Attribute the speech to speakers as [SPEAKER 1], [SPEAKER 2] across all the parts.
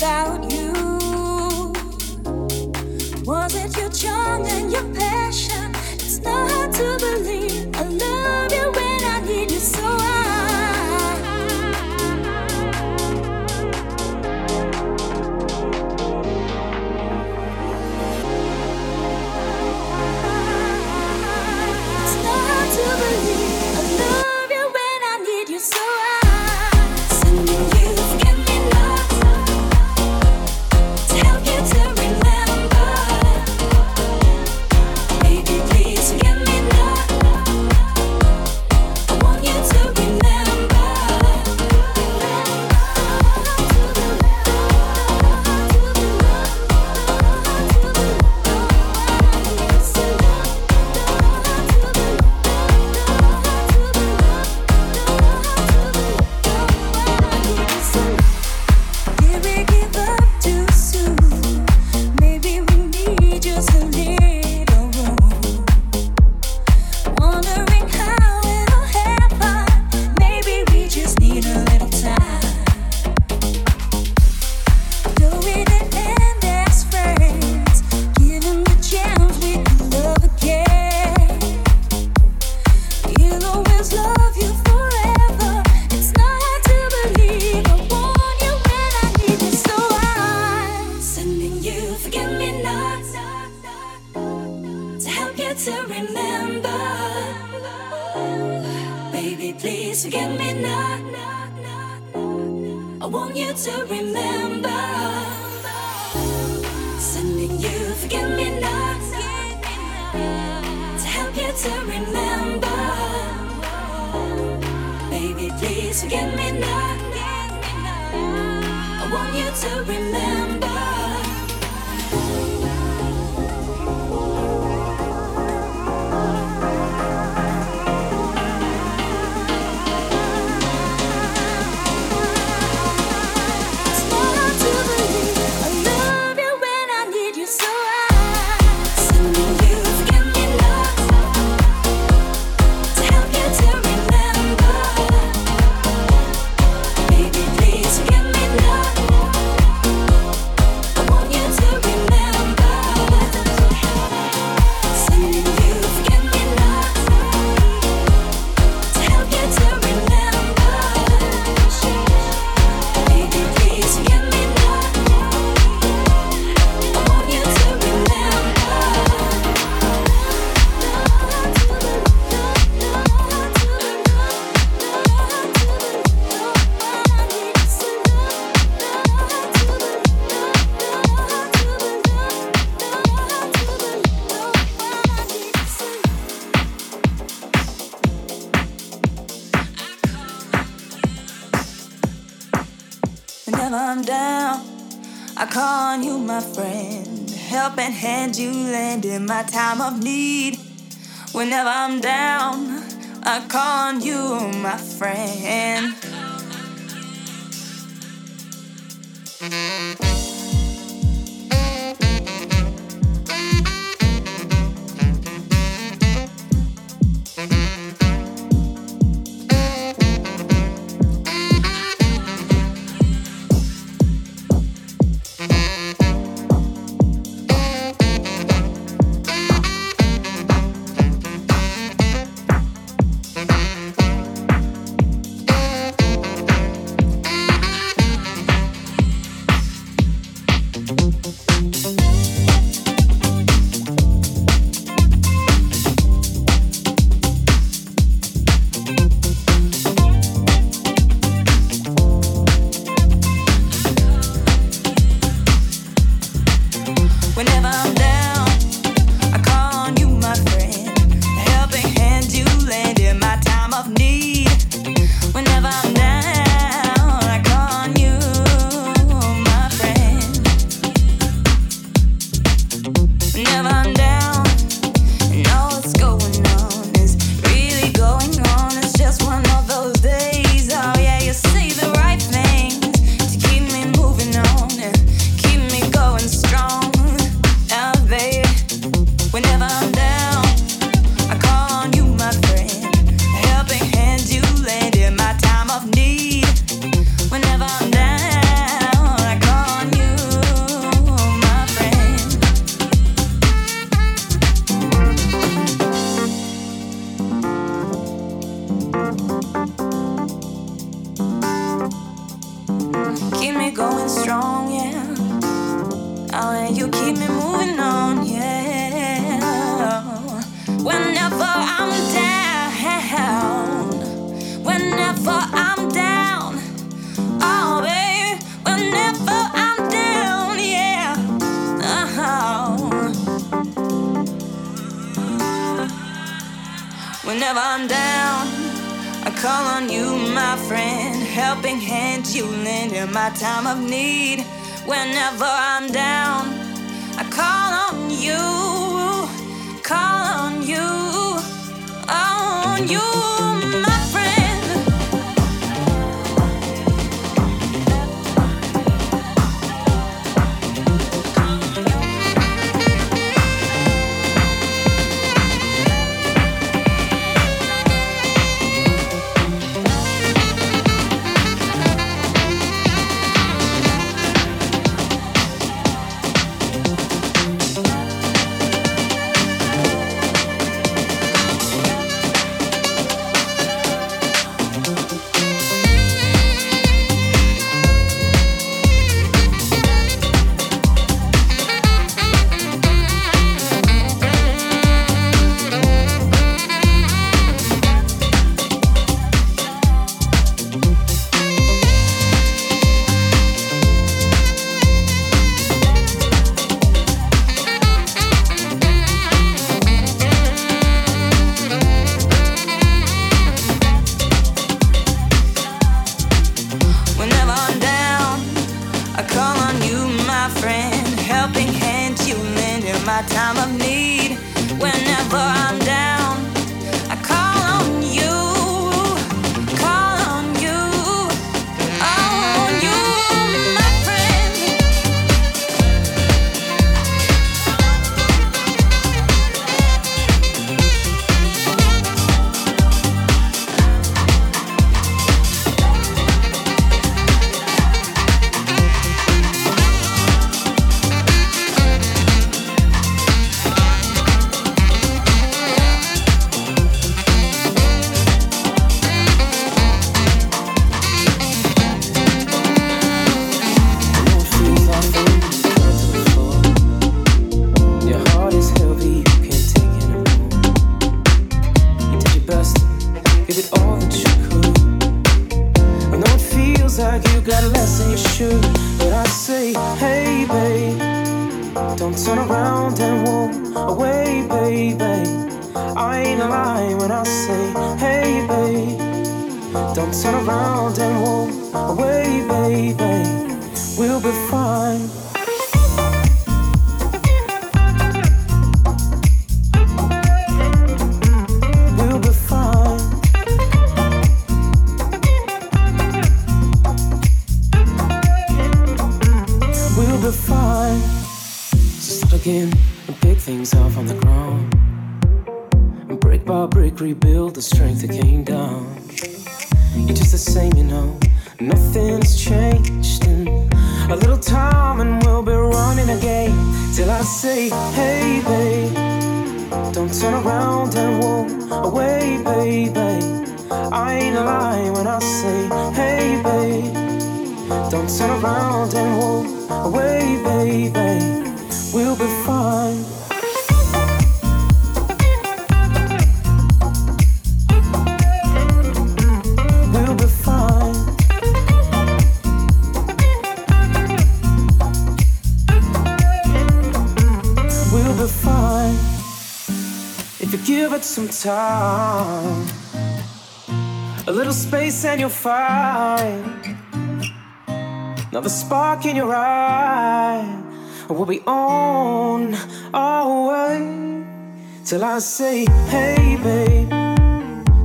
[SPEAKER 1] without you?
[SPEAKER 2] Was it your charm and your passion? It's not. Please forgive me now. I want you to remember. Sending you forgive me now to help you to remember. Baby, please forgive me now. I want you to remember. Whenever I'm down, I call on you, my friend.
[SPEAKER 3] lie when I say, hey, babe. Don't turn around and walk away, baby. We'll be fine. spark in your eye will be on our way till I say, Hey, babe,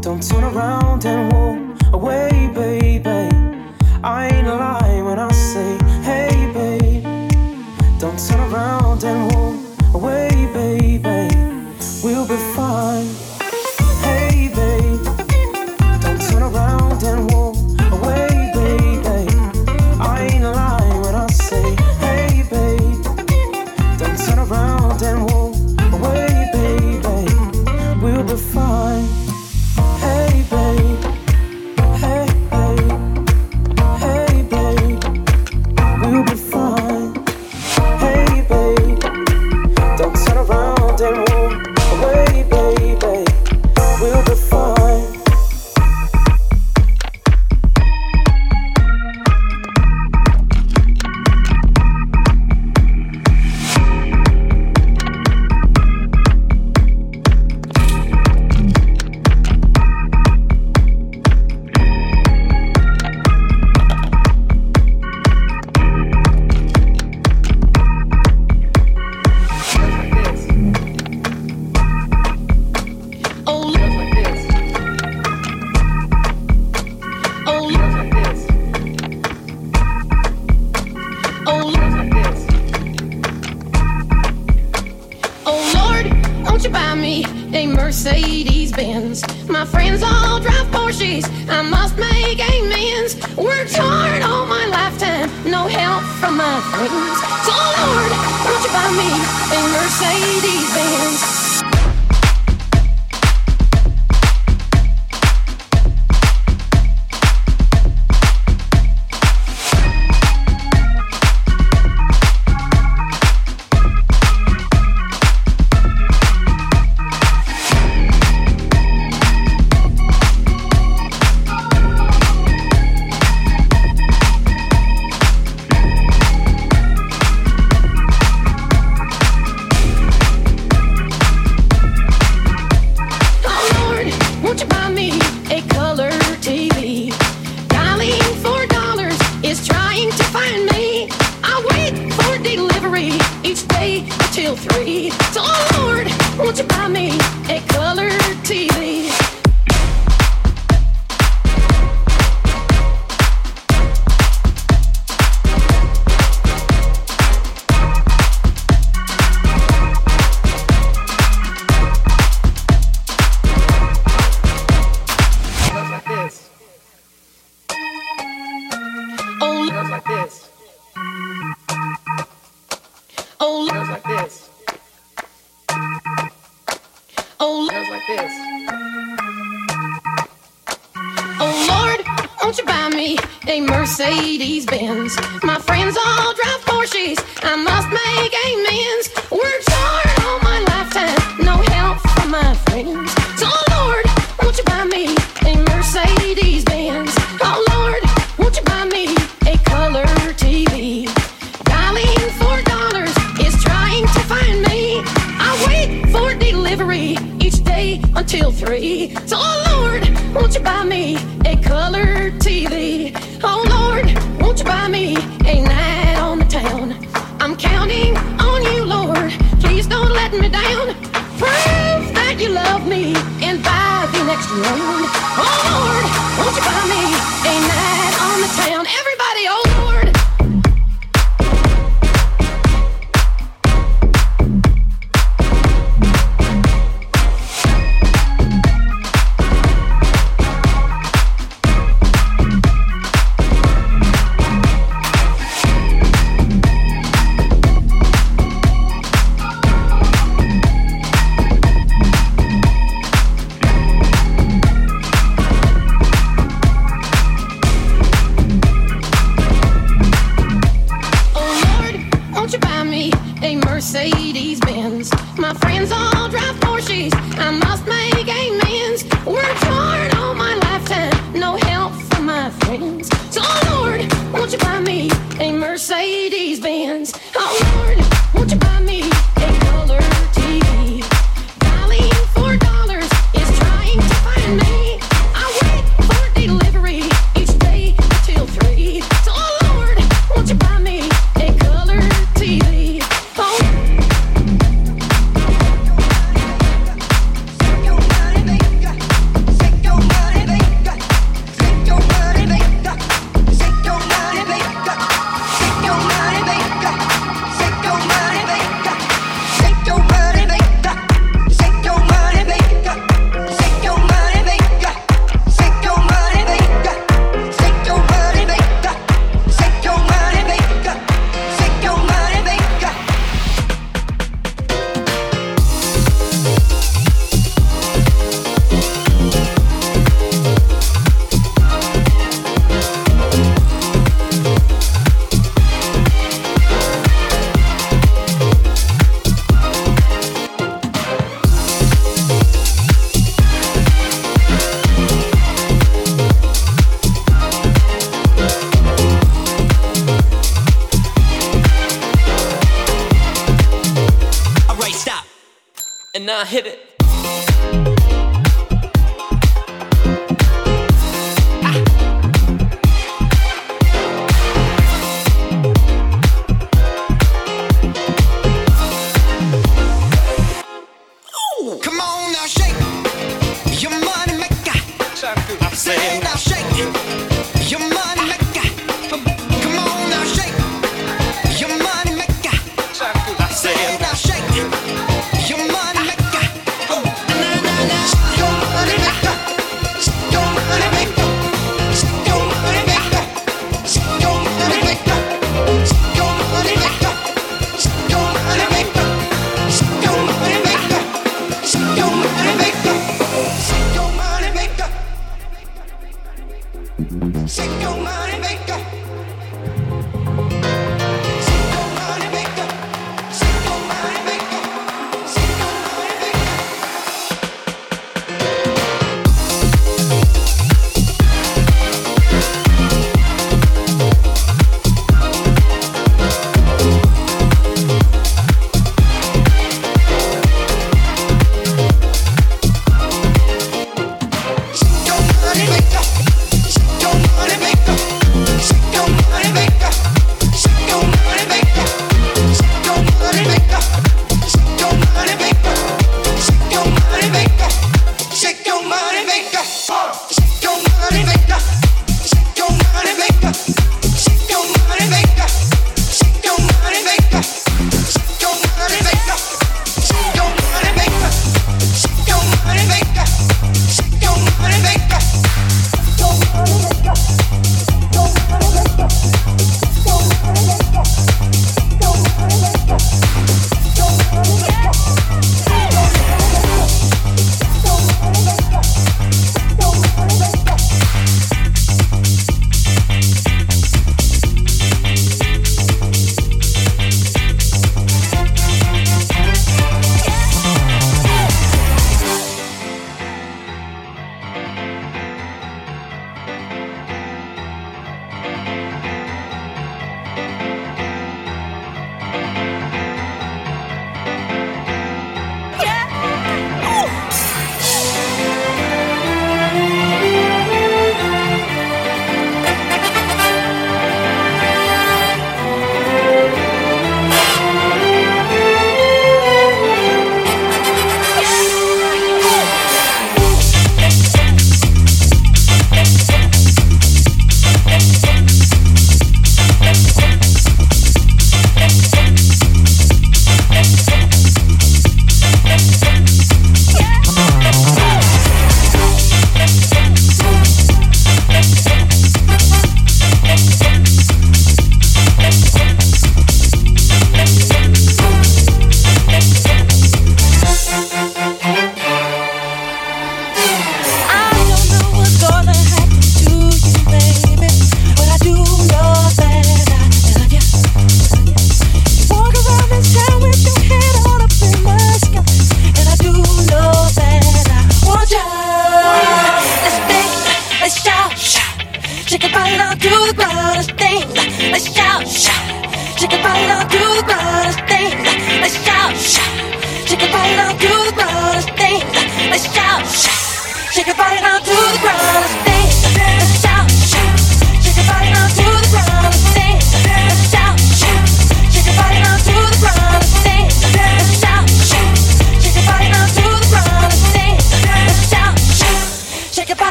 [SPEAKER 3] don't turn around and walk away, baby. I ain't lying when I say, Hey, babe, don't turn around and walk away, baby. We'll be fine. el mundo. like this. Oh, sounds like this. Oh, sounds like this. Oh Lord, won't you buy me a
[SPEAKER 4] Mercedes Benz? My friends all drive Porsches. I must make amends.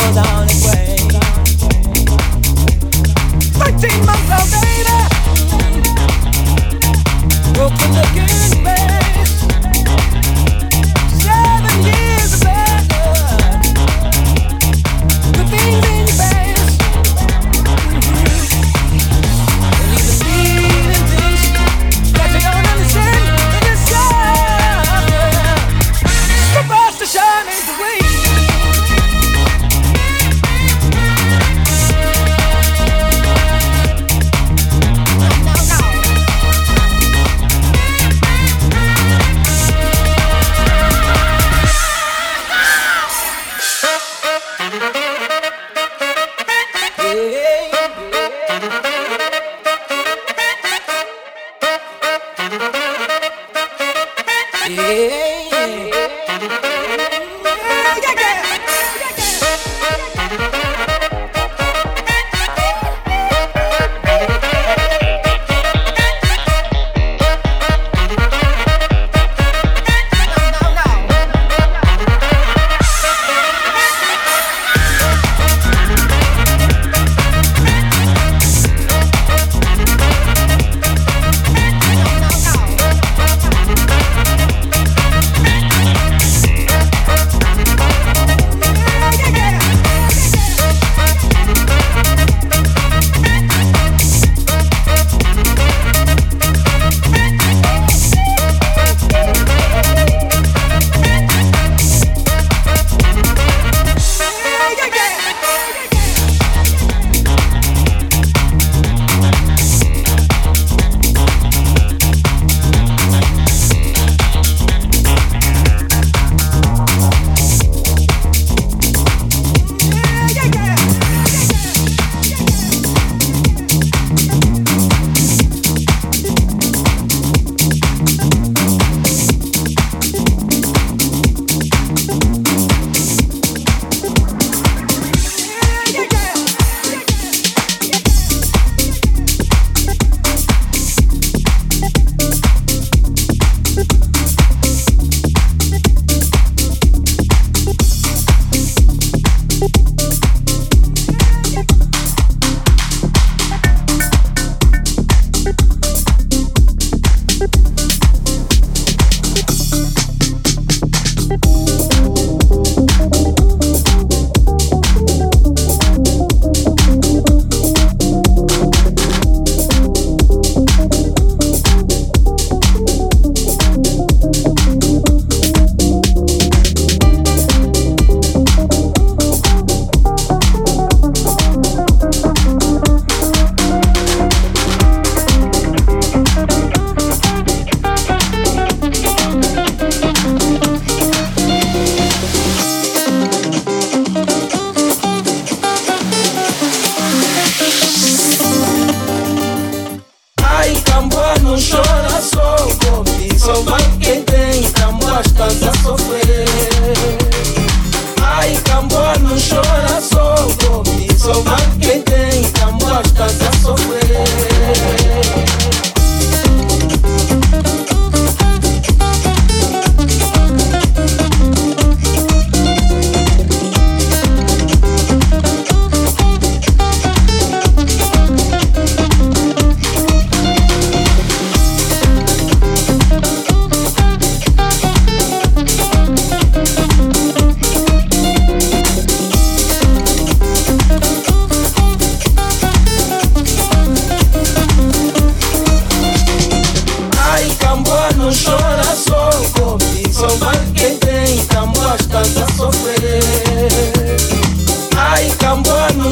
[SPEAKER 4] The
[SPEAKER 5] devil's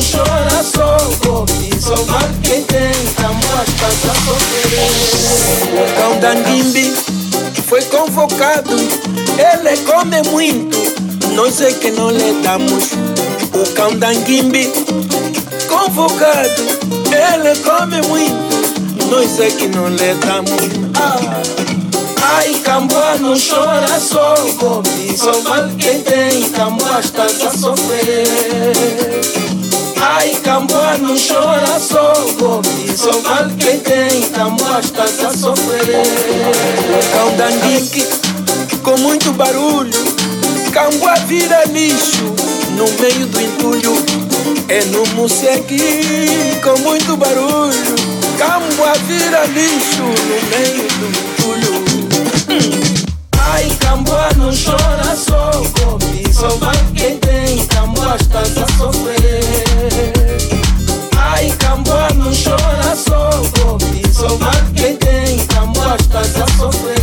[SPEAKER 6] chora só golpe Só vale quem tem Camboa está a sofrer O cão da Ndimbi foi convocado Ele come muito Nós é que não lhe damos. O cão da Ndimbi Convocado Ele come muito Nós é que não lhe damos. Ah. Ai, Camboa não chora só golpe Só vale quem tem, Camboa está a sofrer. Ai, Camboa não chora só golpe Só vale quem tem, Camboa está a sofrer. Cão dandique, com muito barulho. Camboa vira lixo no meio do entulho. É no Musequi, com muito barulho. Camboa vira lixo no meio do entulho Ai, Camboa não chora só come Só vai quem tem Camboa está a sofrer. Ai, Camboa não chora só come Só vai quem tem Camboa está a sofrer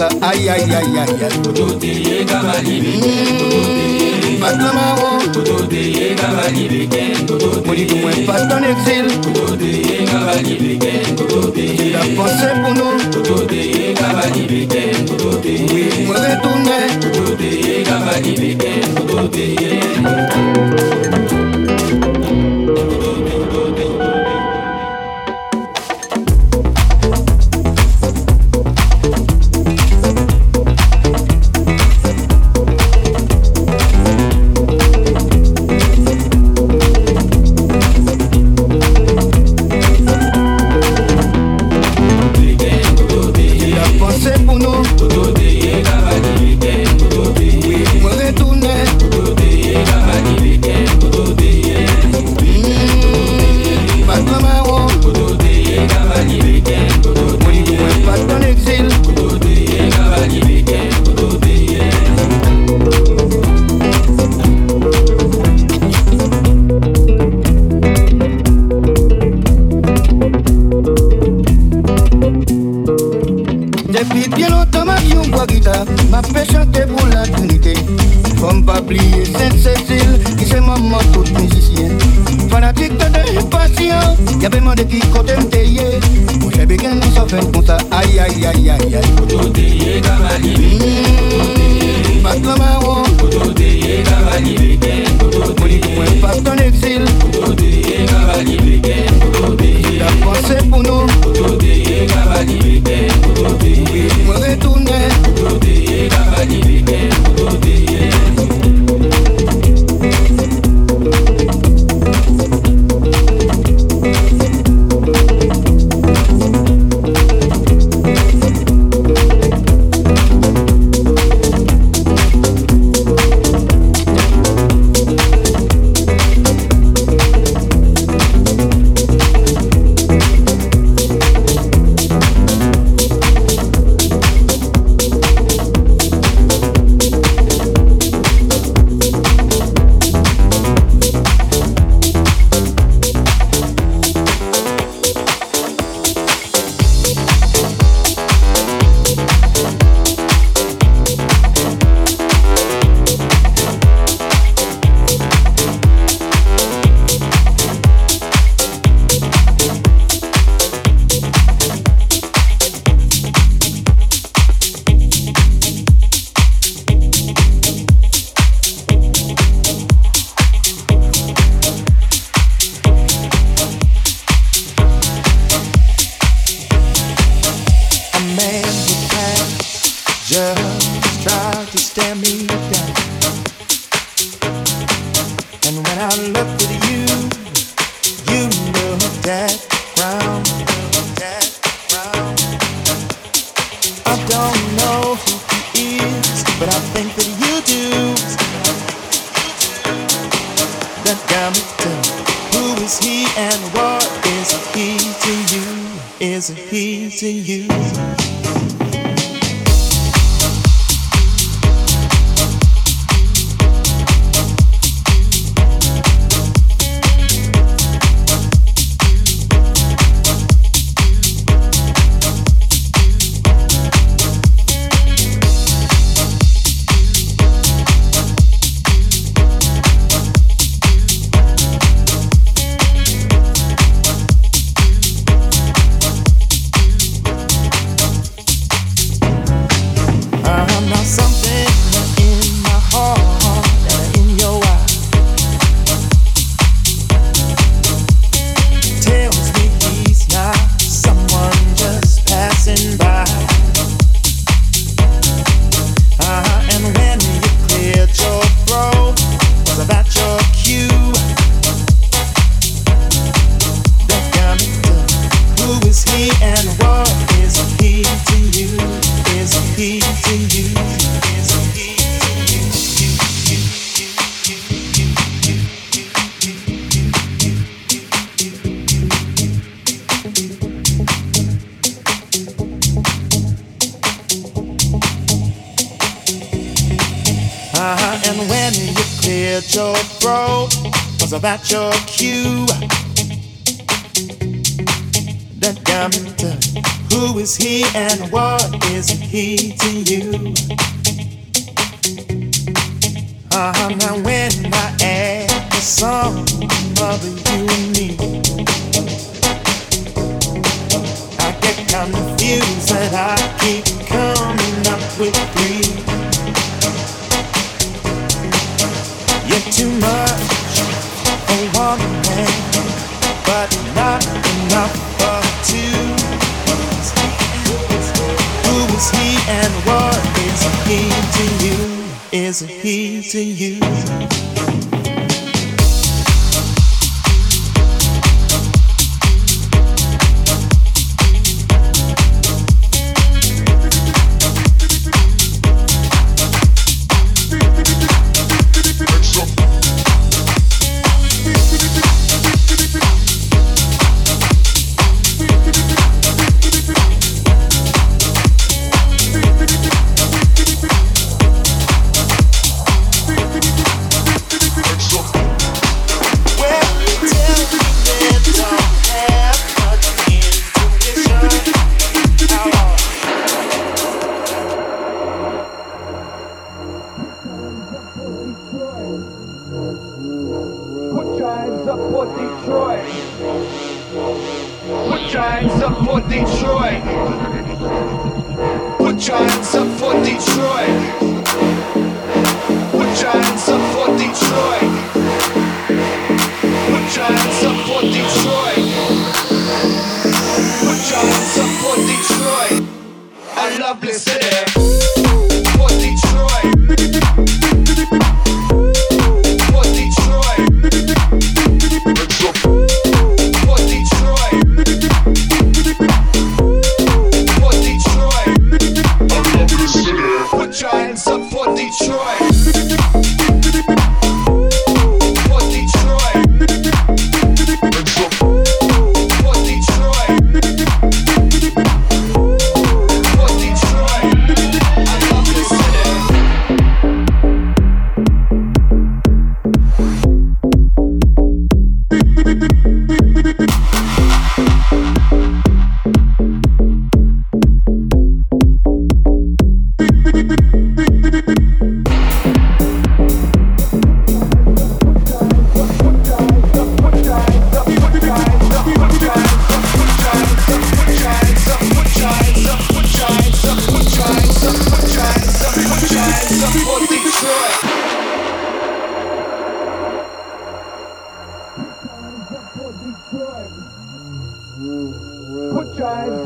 [SPEAKER 7] kota ay ay ay ay
[SPEAKER 8] ay. Koto te
[SPEAKER 7] c'est
[SPEAKER 8] maman pour musicien.
[SPEAKER 7] Fanatique de passion, y'avait demandé qui
[SPEAKER 8] côté m'teye. Mon
[SPEAKER 7] cher béguin, nous s'en fait pour ça.
[SPEAKER 8] Aïe, aïe, aïe,
[SPEAKER 7] aïe, aïe. Kavali.
[SPEAKER 8] Patlama o. Kototeye kavali.
[SPEAKER 7] Kototeye. Mwen pas ton exil. Kototeye kavali. Kototeye. La pensée pour nous. Kototeye kavali.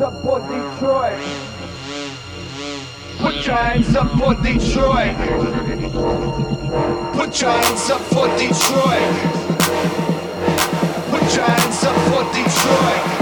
[SPEAKER 9] up for Detroit. Put your hands up for Detroit.
[SPEAKER 10] Put your hands up for Detroit. Put your hands up for Detroit.